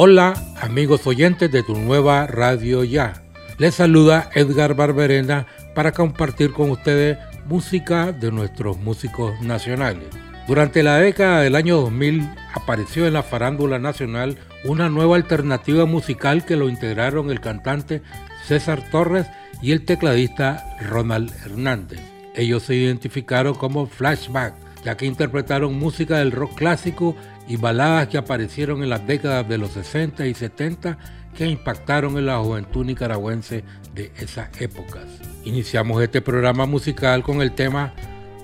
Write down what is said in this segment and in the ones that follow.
Hola amigos oyentes de tu nueva Radio Ya. Les saluda Edgar Barberena para compartir con ustedes música de nuestros músicos nacionales. Durante la década del año 2000 apareció en la farándula nacional una nueva alternativa musical que lo integraron el cantante César Torres y el tecladista Ronald Hernández. Ellos se identificaron como Flashback, ya que interpretaron música del rock clásico y baladas que aparecieron en las décadas de los 60 y 70 que impactaron en la juventud nicaragüense de esas épocas. Iniciamos este programa musical con el tema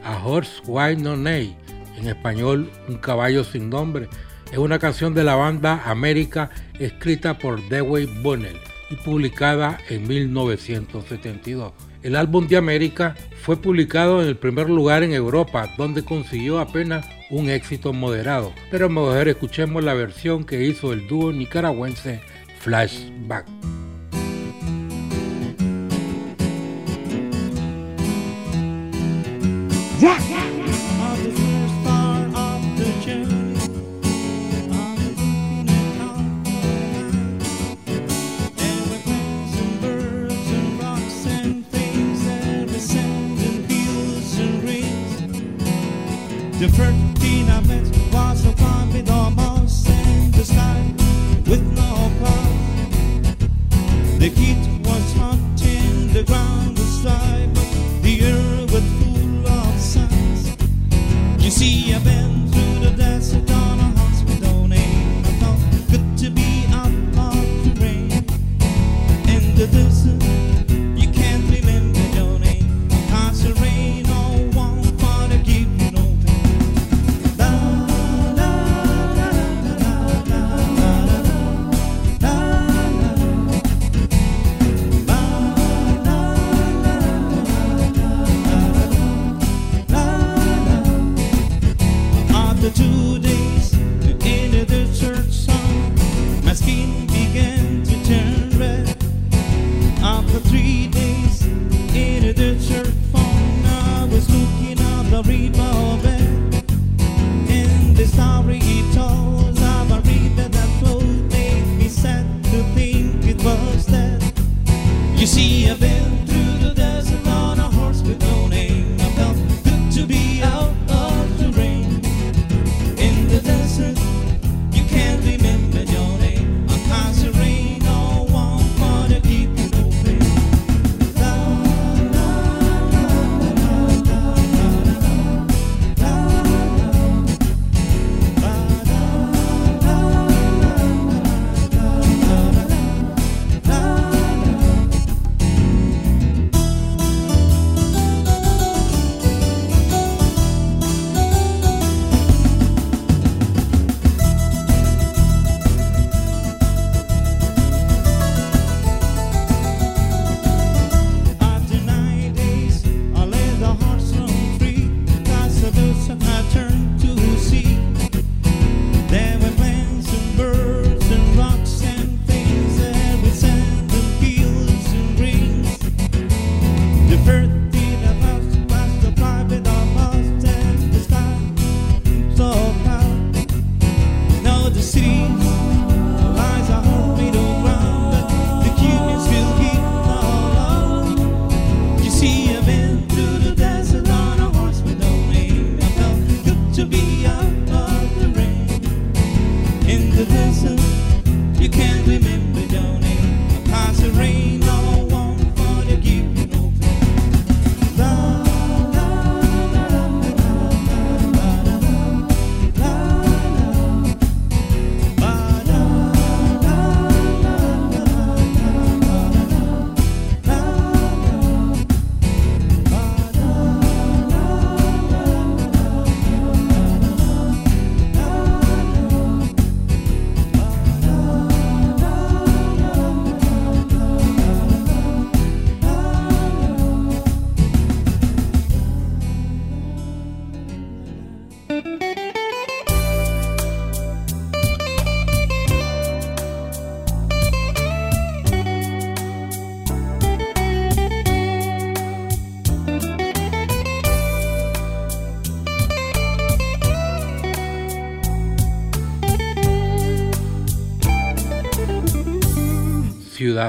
A Horse Why No Name, en español Un caballo sin nombre. Es una canción de la banda América escrita por Dewey Bunnell y publicada en 1972. El álbum de América fue publicado en el primer lugar en Europa, donde consiguió apenas un éxito moderado. Pero mejor escuchemos la versión que hizo el dúo nicaragüense Flashback.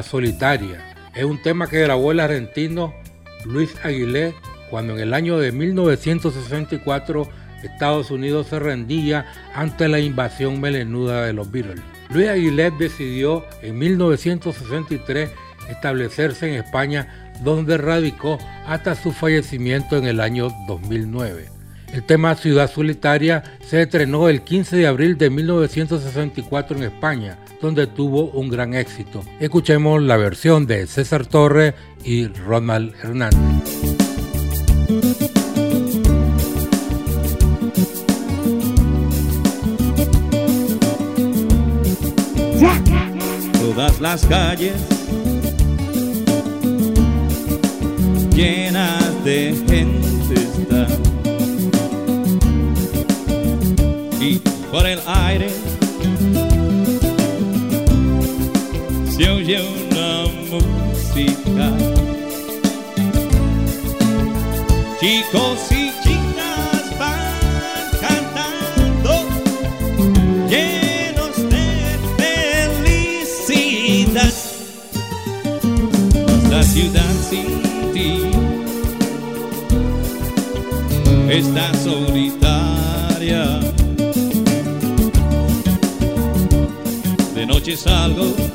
Solitaria. Es un tema que grabó el argentino Luis Aguilé cuando en el año de 1964 Estados Unidos se rendía ante la invasión melenuda de los Beatles. Luis Aguilé decidió en 1963 establecerse en España donde radicó hasta su fallecimiento en el año 2009. El tema Ciudad Solitaria se estrenó el 15 de abril de 1964 en España, donde tuvo un gran éxito. Escuchemos la versión de César Torre y Ronald Hernández. Todas las calles llenas de gente están por el aire se oye una música. Chicos y chicas van cantando llenos de felicidad. La ciudad sin ti está solitaria. noche salgo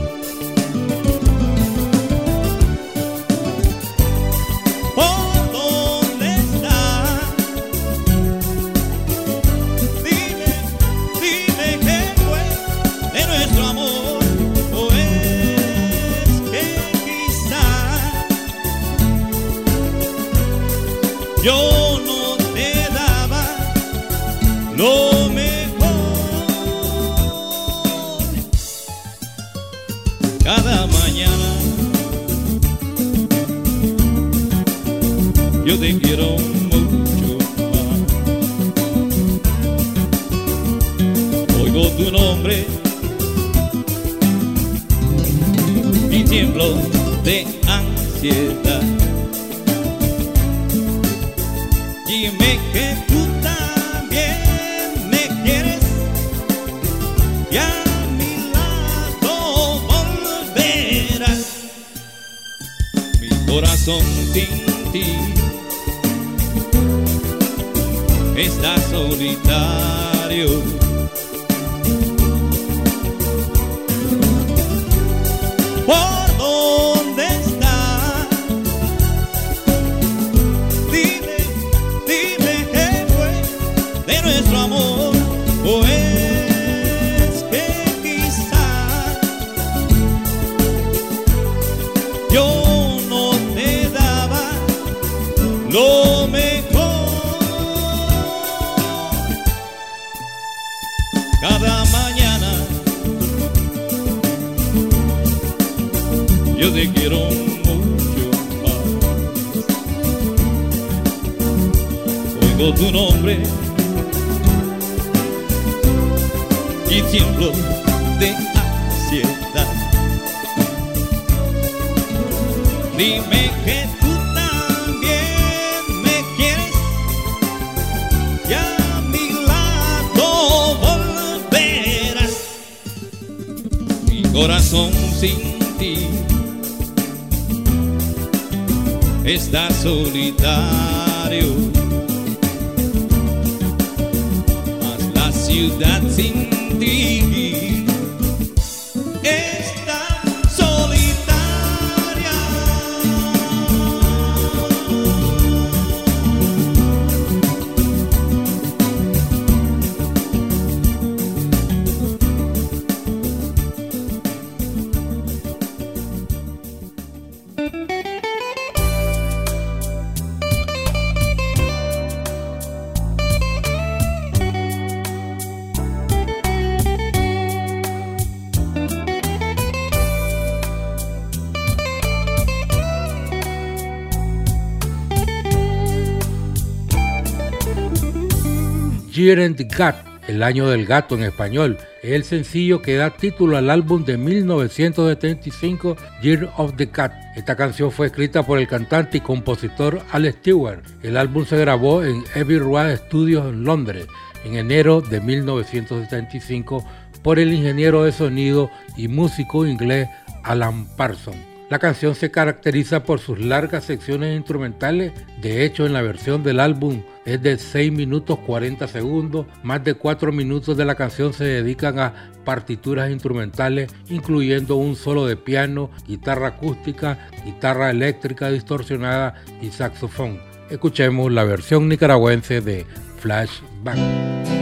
The Gat, el año del gato en español, es el sencillo que da título al álbum de 1975 Year of the Cat. Esta canción fue escrita por el cantante y compositor Al Stewart. El álbum se grabó en Abbey Road Studios en Londres en enero de 1975 por el ingeniero de sonido y músico inglés Alan Parsons. La canción se caracteriza por sus largas secciones instrumentales, de hecho en la versión del álbum es de 6 minutos 40 segundos, más de 4 minutos de la canción se dedican a partituras instrumentales, incluyendo un solo de piano, guitarra acústica, guitarra eléctrica distorsionada y saxofón. Escuchemos la versión nicaragüense de Flashback.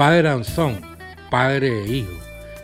Father and Son, Padre e Hijo.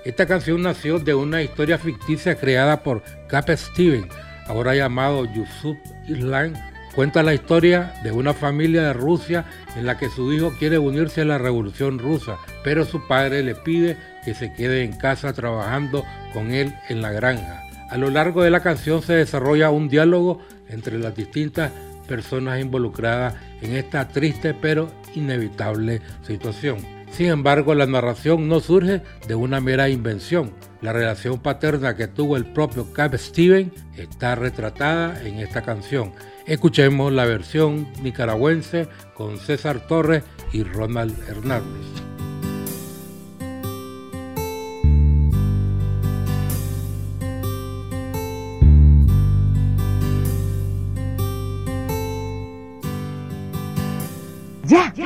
Esta canción nació de una historia ficticia creada por Cap Steven, ahora llamado Yusuf Islam. Cuenta la historia de una familia de Rusia en la que su hijo quiere unirse a la revolución rusa, pero su padre le pide que se quede en casa trabajando con él en la granja. A lo largo de la canción se desarrolla un diálogo entre las distintas personas involucradas en esta triste pero inevitable situación. Sin embargo, la narración no surge de una mera invención. La relación paterna que tuvo el propio Cap Steven está retratada en esta canción. Escuchemos la versión nicaragüense con César Torres y Ronald Hernández. Yeah.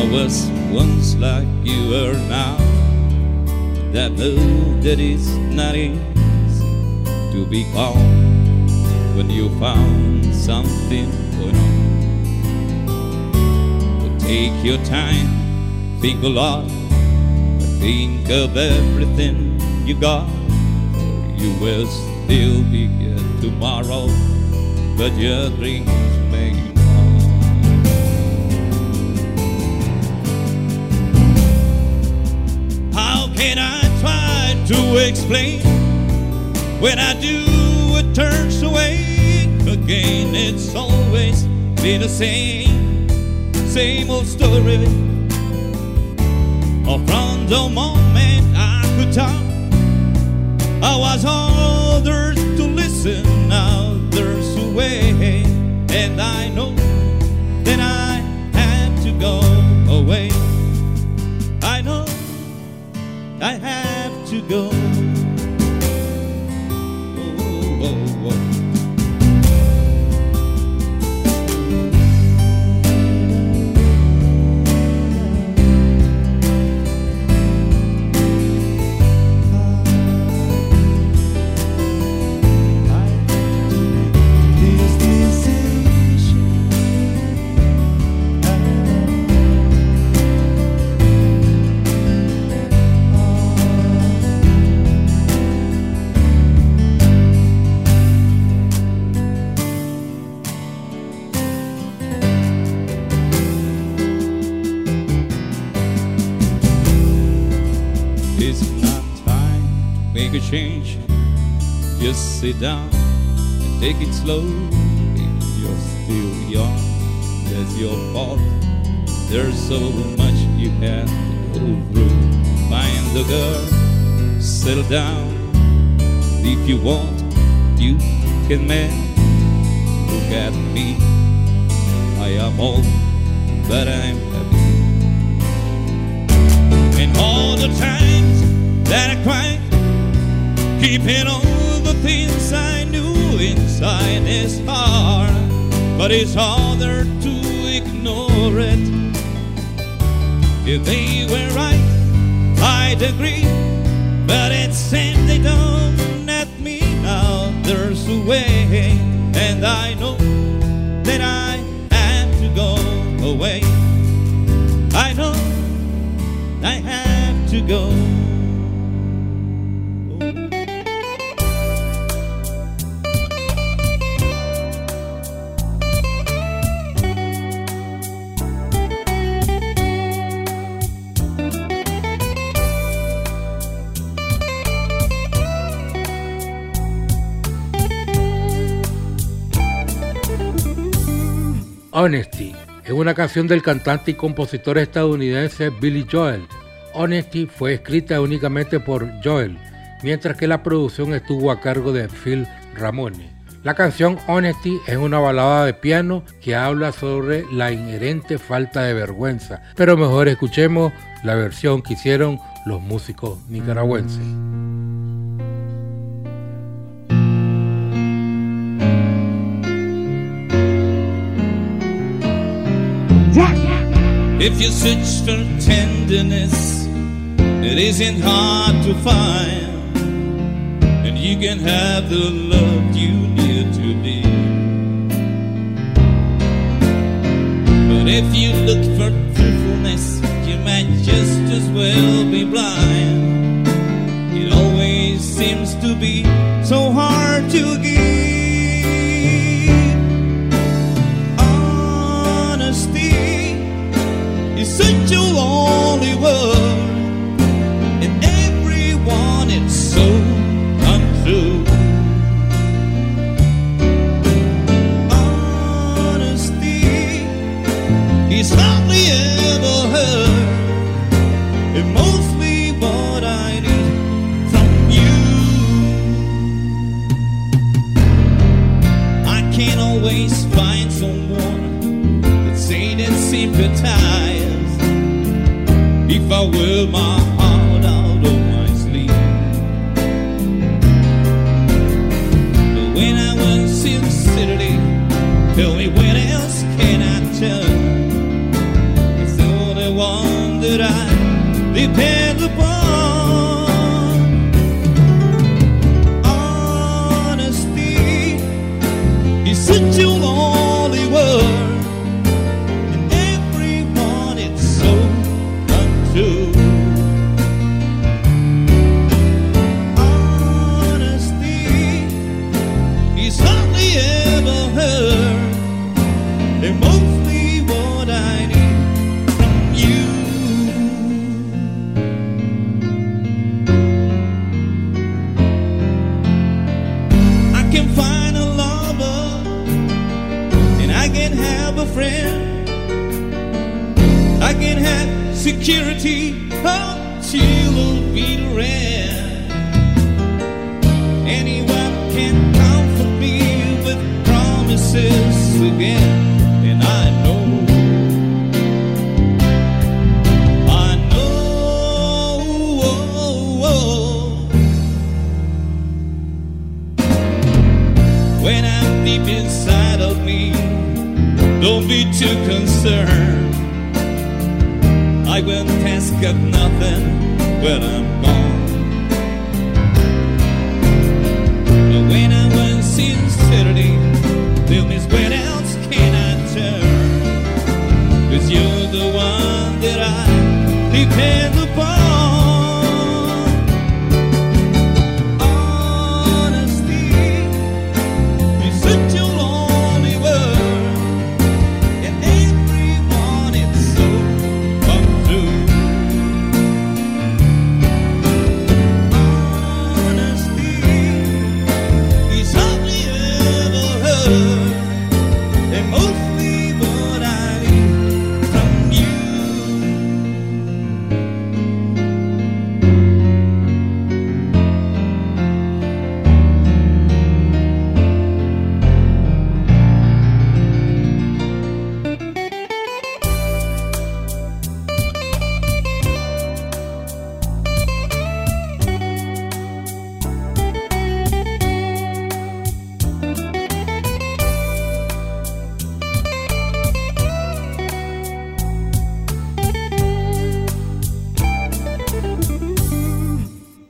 I was once like you are now. That move that is not easy to be calm when you found something going on. But take your time, think a lot, think of everything you got. or You will still be here tomorrow, but your dreams may And I try to explain when I do it turns away again. It's always been the same, same old story. Oh, from the moment I could talk, I was ordered to listen. Now there's a way, and I know that I have to go away. To go. Sit down and take it slowly. You're still young, that's your fault. There's so much you have to go through. Find the girl, settle down. If you want, you can man. Look at me, I am old, but I'm happy. And all the times that I cried Keeping all I knew inside is hard, but it's harder to ignore it. If they were right, I'd agree, but it seems they don't let me now. There's a way, and I know that I have to go away. I know I have to go. Honesty es una canción del cantante y compositor estadounidense Billy Joel. Honesty fue escrita únicamente por Joel, mientras que la producción estuvo a cargo de Phil Ramone. La canción Honesty es una balada de piano que habla sobre la inherente falta de vergüenza, pero mejor escuchemos la versión que hicieron los músicos nicaragüenses. If you search for tenderness, it isn't hard to find. And you can have the love you need to be. But if you look for truthfulness, you might just as well be blind. It always seems to be so hard to give. you only were. But I will, my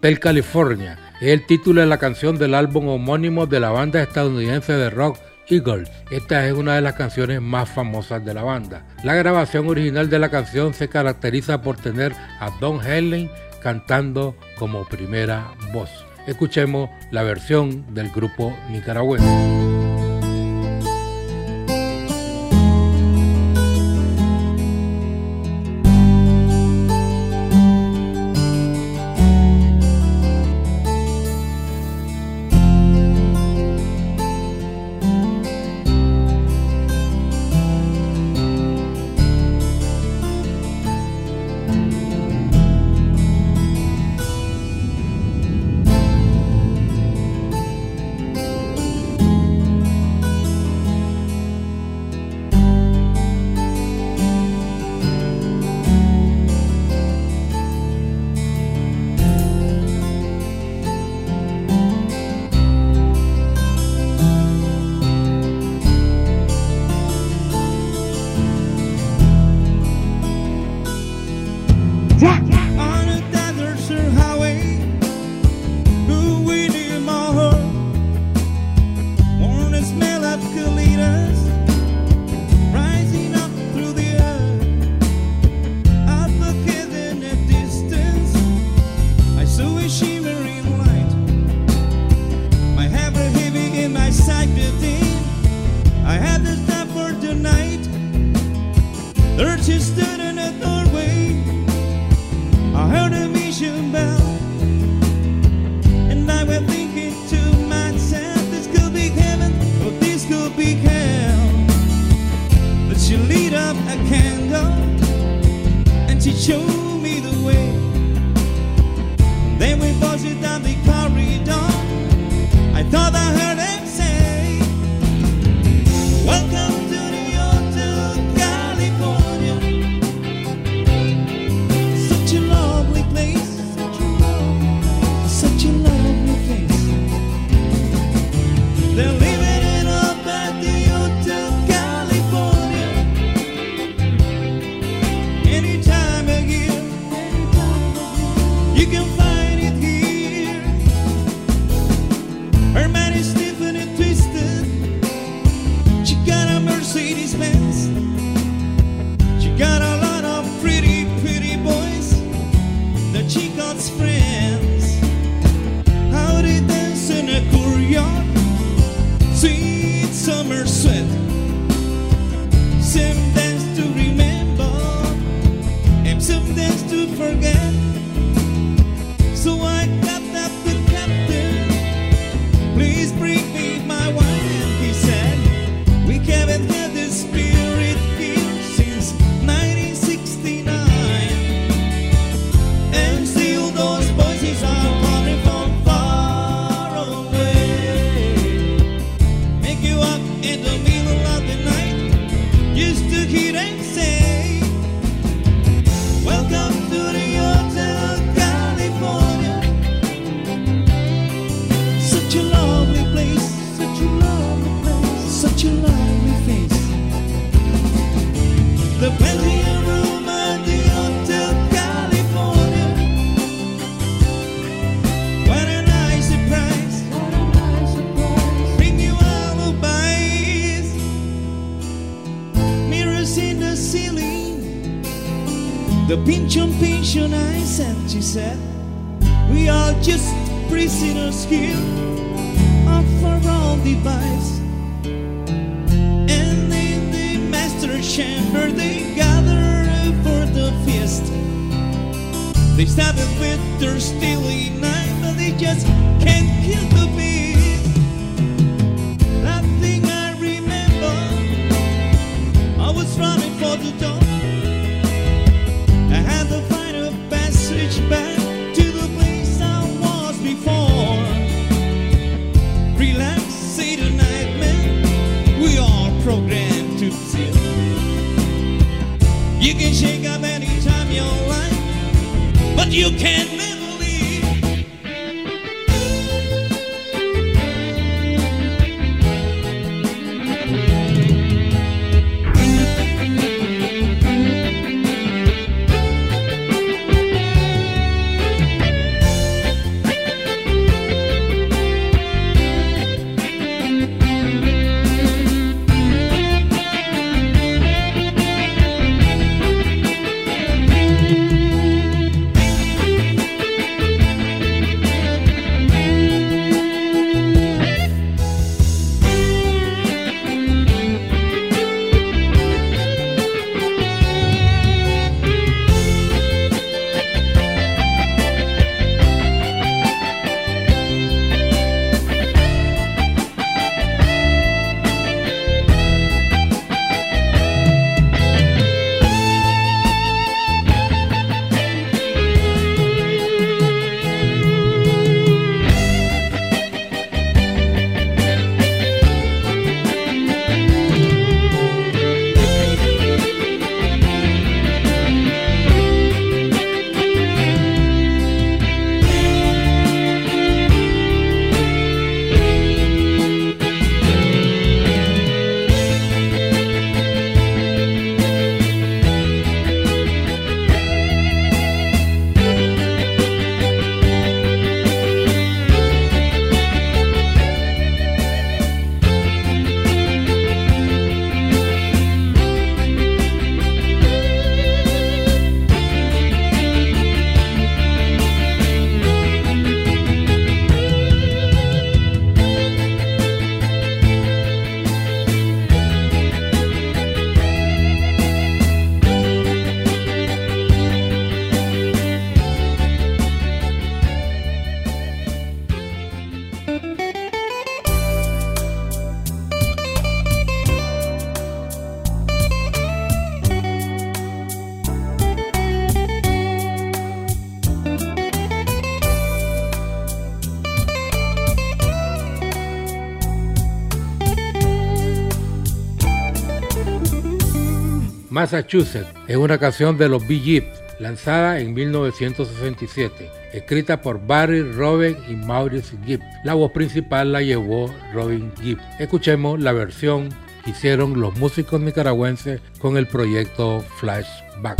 Hotel California es el título de la canción del álbum homónimo de la banda estadounidense de rock Eagles. Esta es una de las canciones más famosas de la banda. La grabación original de la canción se caracteriza por tener a Don Henley cantando como primera voz. Escuchemos la versión del grupo nicaragüense. here up for all device. And in the master chamber they gather for the feast. They stab it with their steel. Massachusetts es una canción de los Bee Gees lanzada en 1967, escrita por Barry, Robin y Maurice Gibb. La voz principal la llevó Robin Gibb. Escuchemos la versión que hicieron los músicos nicaragüenses con el proyecto Flashback.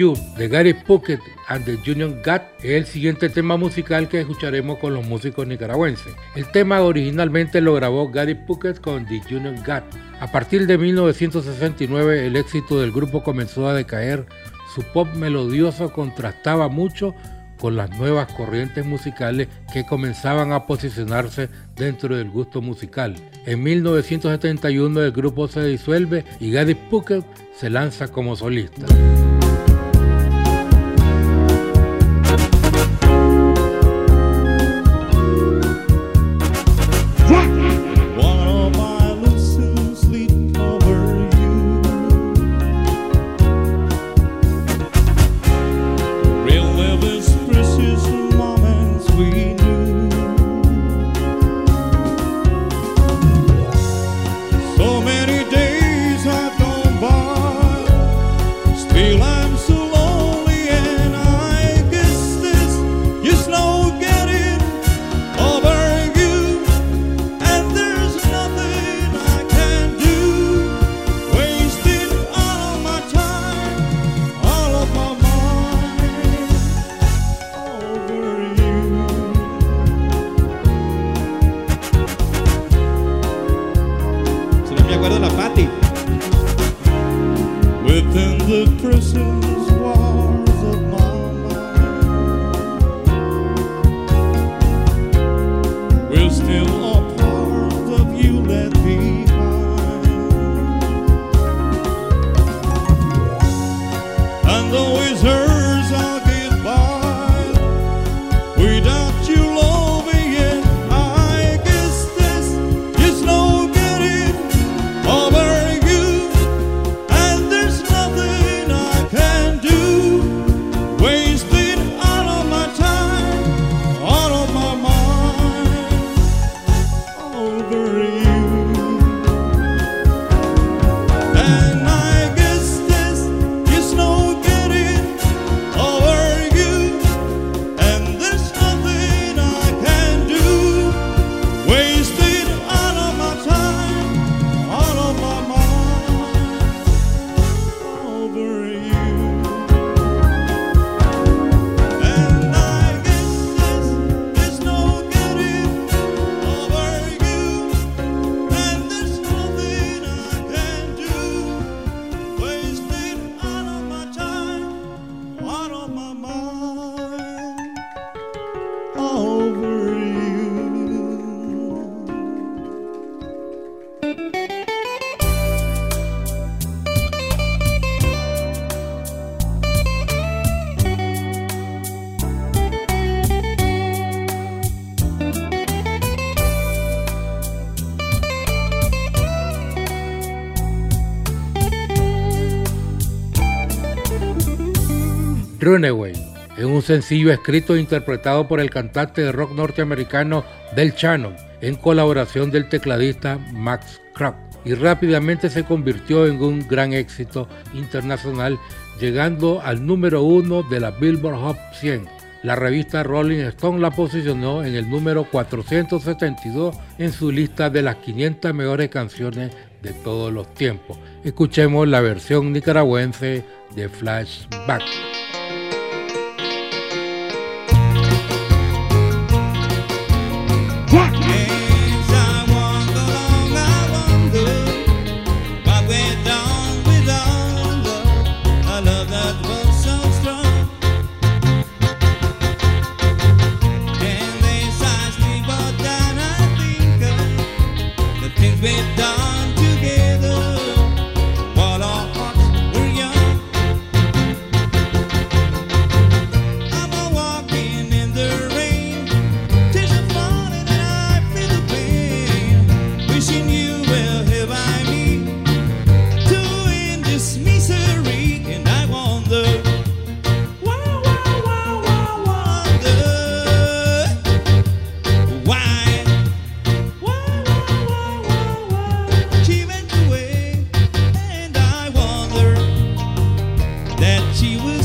You de Gary Puckett and the Union Gat es el siguiente tema musical que escucharemos con los músicos nicaragüenses. El tema originalmente lo grabó Gary Puckett con The Union Gat. A partir de 1969 el éxito del grupo comenzó a decaer. Su pop melodioso contrastaba mucho con las nuevas corrientes musicales que comenzaban a posicionarse dentro del gusto musical. En 1971 el grupo se disuelve y Gary Puckett se lanza como solista. Runaway es un sencillo escrito e interpretado por el cantante de rock norteamericano Del Shannon en colaboración del tecladista Max Krop y rápidamente se convirtió en un gran éxito internacional llegando al número uno de la Billboard Hot 100. La revista Rolling Stone la posicionó en el número 472 en su lista de las 500 mejores canciones de todos los tiempos. Escuchemos la versión nicaragüense de Flashback. she was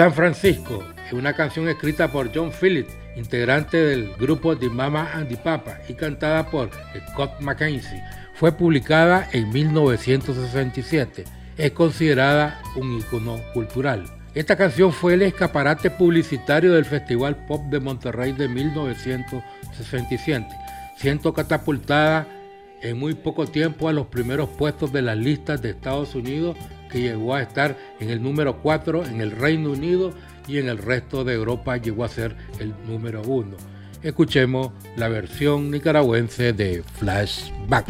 San Francisco es una canción escrita por John Phillips, integrante del grupo The Mama and the Papa y cantada por Scott McKenzie. Fue publicada en 1967. Es considerada un icono cultural. Esta canción fue el escaparate publicitario del Festival Pop de Monterrey de 1967, siendo catapultada en muy poco tiempo a los primeros puestos de las listas de Estados Unidos que llegó a estar en el número 4 en el Reino Unido y en el resto de Europa llegó a ser el número 1. Escuchemos la versión nicaragüense de Flashback.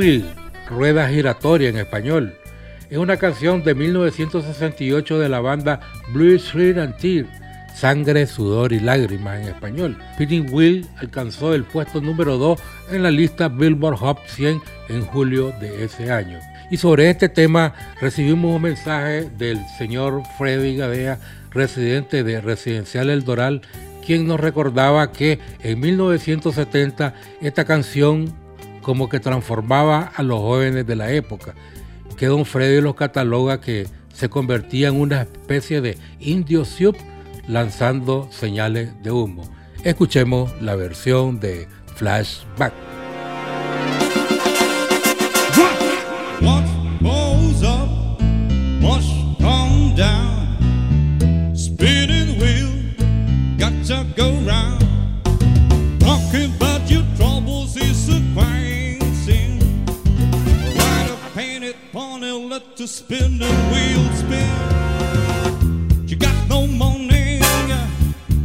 Wheel, Rueda Giratoria en español. Es una canción de 1968 de la banda Blue Street and Tear, Sangre, Sudor y Lágrimas en español. Spinning Wheel alcanzó el puesto número 2 en la lista Billboard Hot 100 en julio de ese año. Y sobre este tema recibimos un mensaje del señor Freddy Gadea, residente de Residencial El Doral, quien nos recordaba que en 1970 esta canción como que transformaba a los jóvenes de la época, que don Freddy los cataloga que se convertía en una especie de indio sub lanzando señales de humo. Escuchemos la versión de Flashback. To spin the wheel spin. You got no money,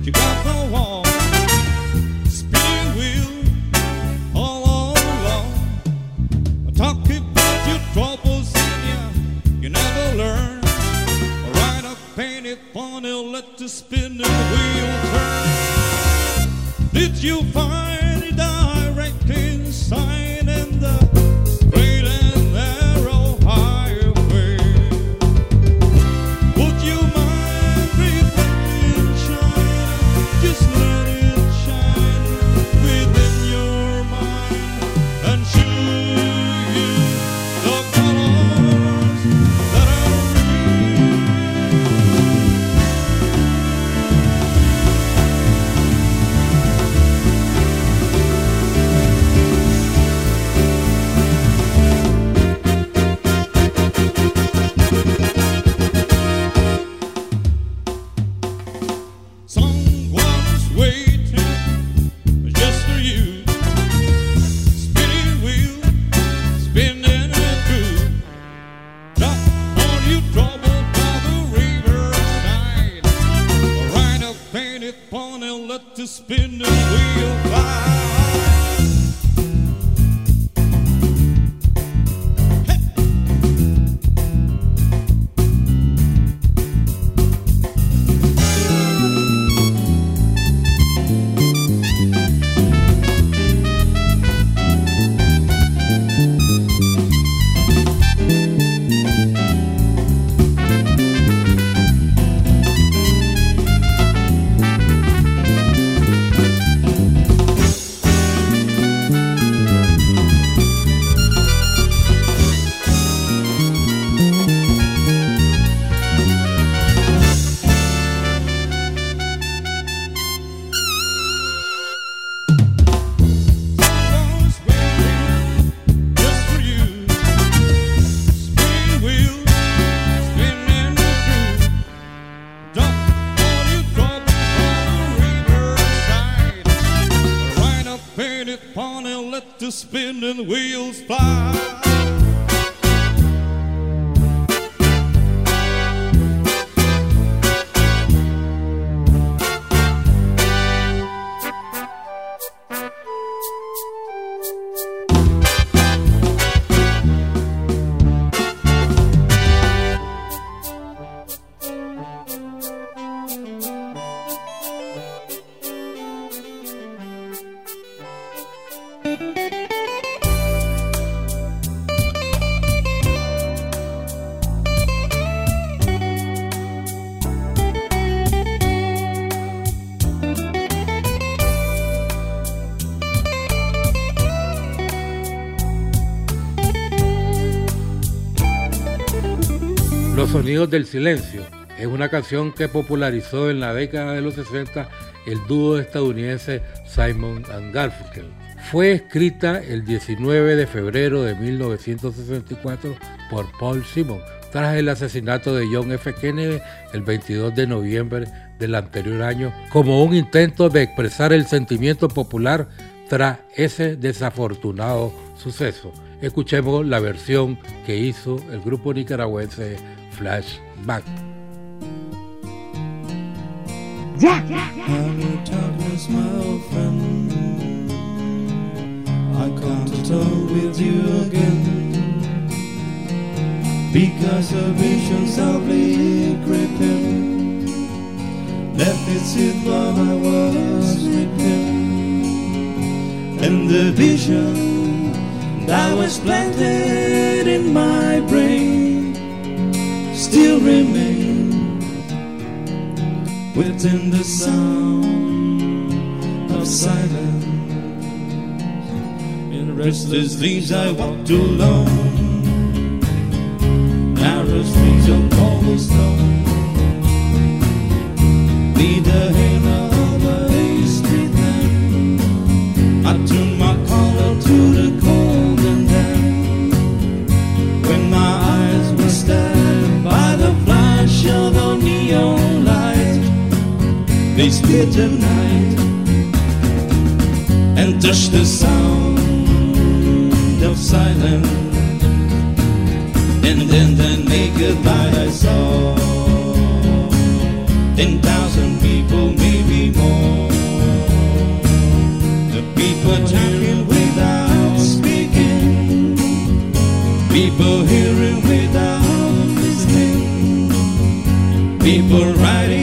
you got no wall. Spinning wheel all along. Talk about your troubles in you, you never learn. Ride a painted pony, let the spinning wheel turn. Did you find Sonidos del Silencio es una canción que popularizó en la década de los 60 el dúo estadounidense Simon and Garfunkel. Fue escrita el 19 de febrero de 1964 por Paul Simon tras el asesinato de John F. Kennedy el 22 de noviembre del anterior año como un intento de expresar el sentimiento popular tras ese desafortunado suceso. Escuchemos la versión que hizo el grupo nicaragüense flashback. Yeah. Hello, darkness, my old friend. I come to talk with you again. Because a vision softly creeping left its seat while I was sleeping. And the vision that was planted in my brain still remain within the sound of silence. In restless days I walked alone, narrow streets of cobblestone. Need the hand of a street lamp. I Split the night And touch the sound of silence. And then the naked light I saw. Ten thousand people, maybe more. The people talking without speaking. People hearing without listening. People writing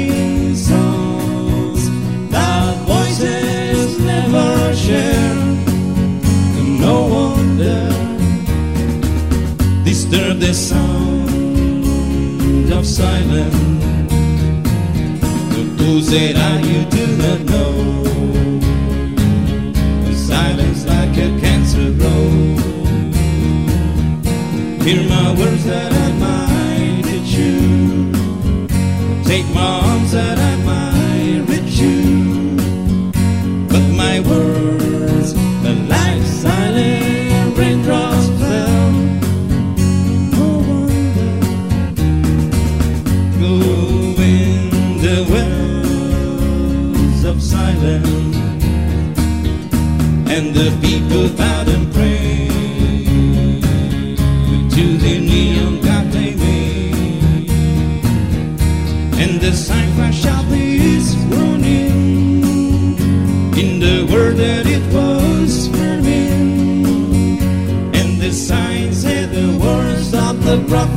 disturb the sound of silence. The fools that I you do not know. The silence like a cancer grows. Hear my words that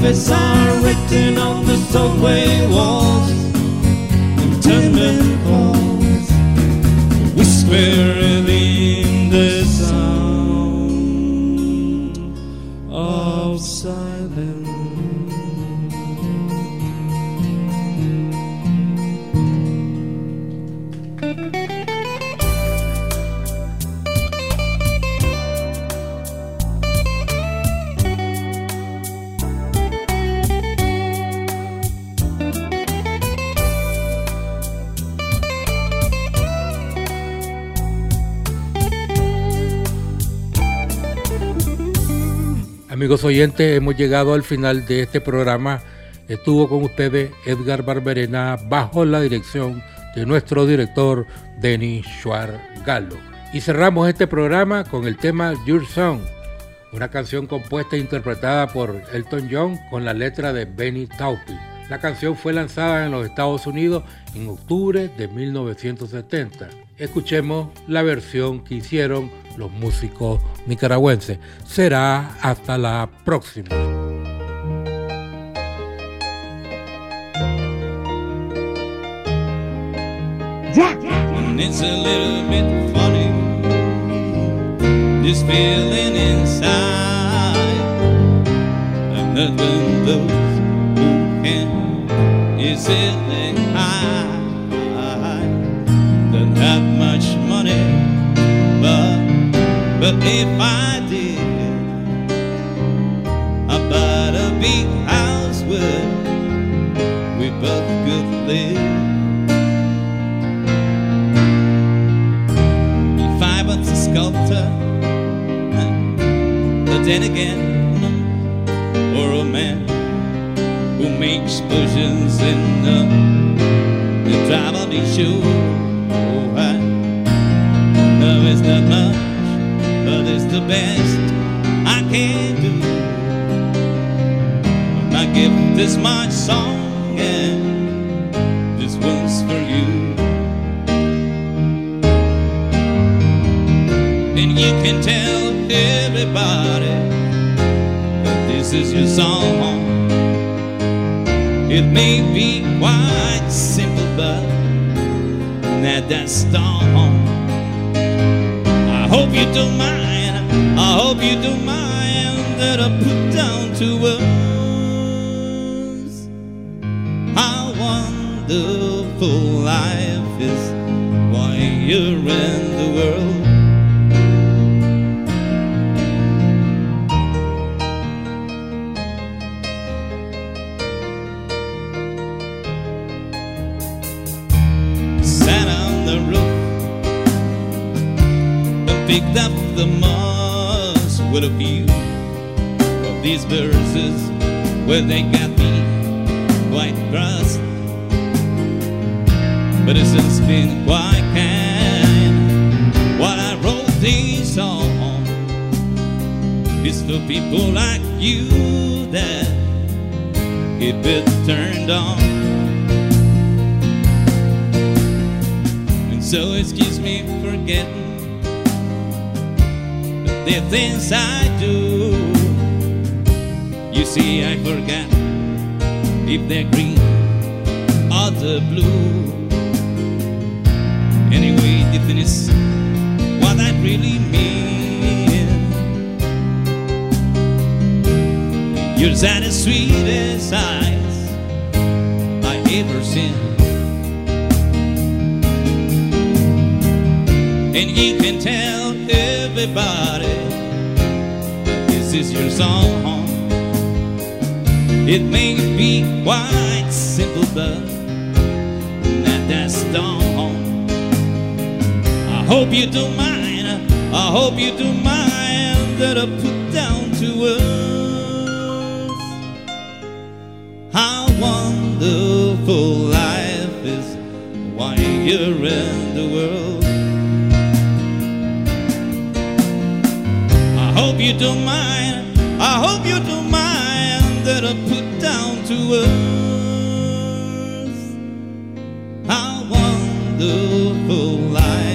prophets are written on the subway walls. And tenement calls whisper in the sound of silence. Amigos oyentes, hemos llegado al final de este programa. Estuvo con ustedes Edgar Barberena bajo la dirección de nuestro director Denis Schwarz Gallo. Y cerramos este programa con el tema Your Song una canción compuesta e interpretada por Elton John con la letra de Benny Taupin. La canción fue lanzada en los Estados Unidos en octubre de 1970. Escuchemos la versión que hicieron los músicos nicaragüenses. Será hasta la próxima. It's a little bit funny, this feeling inside. I'm easily hide. Don't have much money, but but if I did, I'd buy a big house where we both could live. If I was a sculptor, but then again, or a man who makes potions in the, the traveling show. Oh, I know it's not much, but it's the best I can do. My gift is my song, and this one's for you. And you can tell everybody that this is your song. It may be quite simple, but not that strong. I hope you don't mind. I hope you don't mind that I put down to words sweetest eyes I ever seen. And you can tell everybody this is your song. It may be quite simple, but not that strong. I hope you don't mind. I hope you don't mind that I put you're in the world. I hope you don't mind. I hope you don't mind that I put down to words how wonderful life